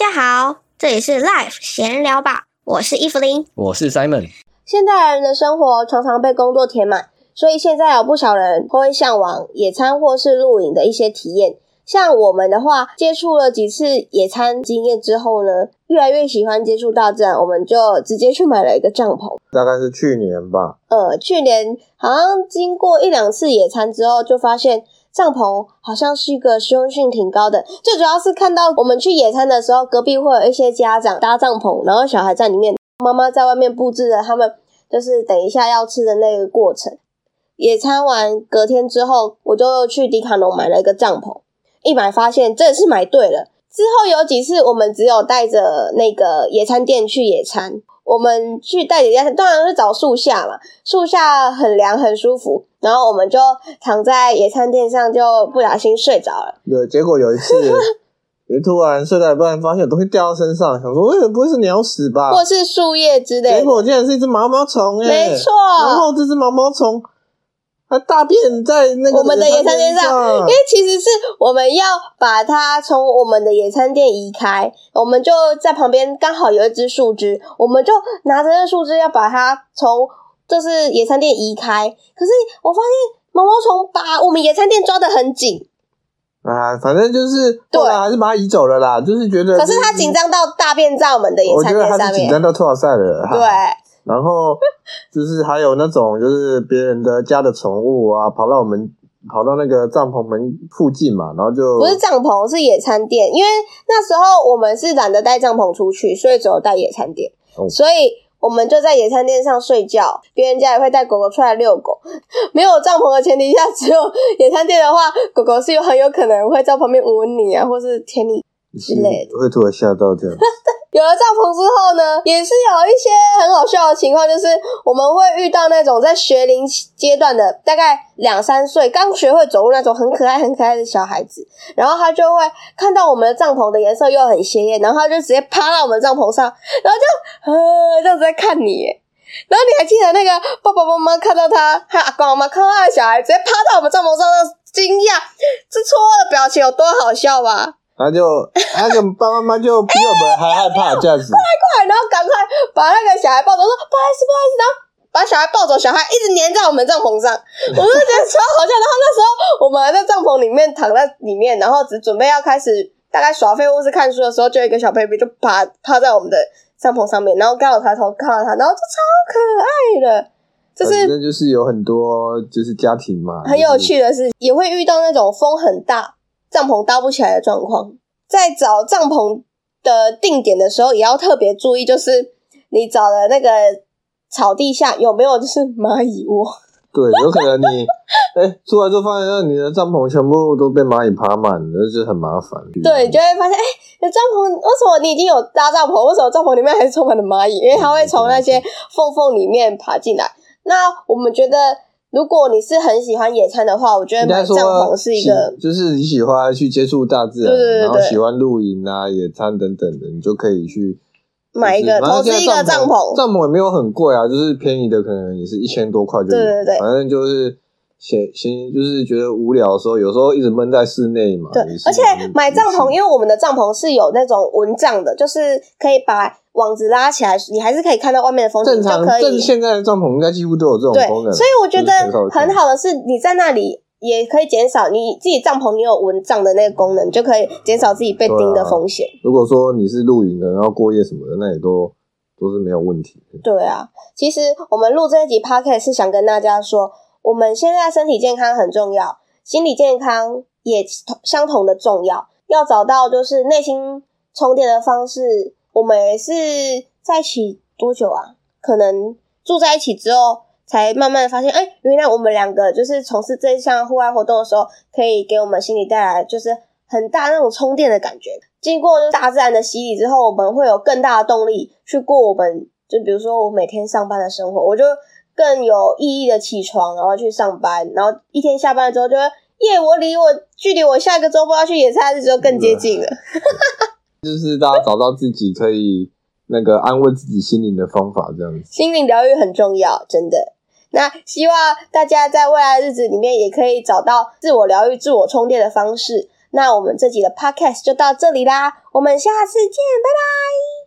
家好，这里是 Life 闲聊吧，我是伊芙琳。我是 Simon。现代人的生活常常被工作填满，所以现在有不少人都会向往野餐或是露营的一些体验。像我们的话，接触了几次野餐经验之后呢，越来越喜欢接触大自然，我们就直接去买了一个帐篷。大概是去年吧，呃，去年好像经过一两次野餐之后，就发现帐篷好像是一个实用性挺高的。最主要是看到我们去野餐的时候，隔壁会有一些家长搭帐篷，然后小孩在里面，妈妈在外面布置了他们就是等一下要吃的那个过程。野餐完隔天之后，我就去迪卡侬买了一个帐篷。一买发现真的是买对了。之后有几次我们只有带着那个野餐垫去野餐，我们去带着野餐，当然是找树下嘛，树下很凉很舒服，然后我们就躺在野餐垫上，就不小心睡着了。有，结果有一次，也 突然睡到一半，发现有东西掉到身上，想说，为什么不会是鸟屎吧？或是树叶之类的。结果竟然是一只毛毛虫，哎，没错。然后这只毛毛虫。它大便在那个我们的野餐垫上，因为其实是我们要把它从我们的野餐垫移开，我们就在旁边刚好有一只树枝，我们就拿着那树枝要把它从就是野餐垫移开。可是我发现毛毛虫把我们野餐垫抓得很紧啊，反正就是对，还是把它移走了啦，就是觉得。可是它紧张到大便在我们的野餐垫上面，紧张到脱赛了，对。然后就是还有那种就是别人的家的宠物啊，跑到我们跑到那个帐篷门附近嘛，然后就不是帐篷是野餐垫，因为那时候我们是懒得带帐篷出去，所以只有带野餐垫，所以我们就在野餐垫上睡觉。别人家也会带狗狗出来遛狗，没有帐篷的前提下，只有野餐垫的话，狗狗是有很有可能会在旁边闻你啊，或是舔你之类的，会突然吓到这样。有了帐篷之后呢，也是有一些很好笑的情况，就是我们会遇到那种在学龄阶段的，大概两三岁刚学会走路那种很可爱、很可爱的小孩子，然后他就会看到我们的帐篷的颜色又很鲜艳，然后他就直接趴到我们帐篷上，然后就呃这样子在看你，然后你还记得那个爸爸妈妈看到他，还有阿公阿妈看到他的小孩直接趴到我们帐篷上那惊讶、这错愕的表情有多好笑吧？然后就那个爸爸妈妈就比我们还害怕这样子，快快，然后赶快把那个小孩抱走，说不好意思不好意思，然后把小孩抱走，小孩一直粘在我们帐篷上，我就觉得超好笑。然后那时候我们还在帐篷里面躺在里面，然后只准备要开始大概耍废物是看书的时候，就一个小 baby 就趴趴在我们的帐篷上面，然后刚好抬头看到他，然后就超可爱的。就是那就是有很多就是家庭嘛，很有趣的是也会遇到那种风很大。帐篷搭不起来的状况，在找帐篷的定点的时候，也要特别注意，就是你找的那个草地下有没有就是蚂蚁窝。对，有可能你 哎出来之后发现，你的帐篷全部都被蚂蚁爬满了，那就很麻烦。对，就会发现哎，你帐篷为什么你已经有搭帐篷，为什么帐篷里面还是充满了蚂蚁？因为它会从那些缝缝里面爬进来。那我们觉得。如果你是很喜欢野餐的话，我觉得买帐篷是一个，就是你喜欢去接触大自然，然后喜欢露营啊、野餐等等的，你就可以去买一个投资一个帐篷。帐篷也没有很贵啊，就是便宜的可能也是一千多块就有。对对对，反正就是先先就是觉得无聊的时候，有时候一直闷在室内嘛。对，而且买帐篷，因为我们的帐篷是有那种蚊帐的，就是可以把。网子拉起来，你还是可以看到外面的风景，就可以。现在的帐篷应该几乎都有这种功能。所以我觉得很好的是，你在那里也可以减少你自己帐篷你有蚊帐的那个功能，就可以减少自己被叮的风险。如果说你是露营的，然后过夜什么的，那也都都是没有问题。对啊，其实我们录这一集 p o c a s t 是想跟大家说，我们现在身体健康很重要，心理健康也相同的重要。要找到就是内心充电的方式。我们也是在一起多久啊？可能住在一起之后，才慢慢发现，哎，原来我们两个就是从事这项户外活动的时候，可以给我们心里带来就是很大那种充电的感觉。经过大自然的洗礼之后，我们会有更大的动力去过我们，就比如说我每天上班的生活，我就更有意义的起床，然后去上班，然后一天下班之后，就耶，我离我距离我下一个周末要去野餐的日就更接近了。就是大家找到自己可以那个安慰自己心灵的方法，这样子。心灵疗愈很重要，真的。那希望大家在未来日子里面也可以找到自我疗愈、自我充电的方式。那我们这集的 podcast 就到这里啦，我们下次见，拜拜。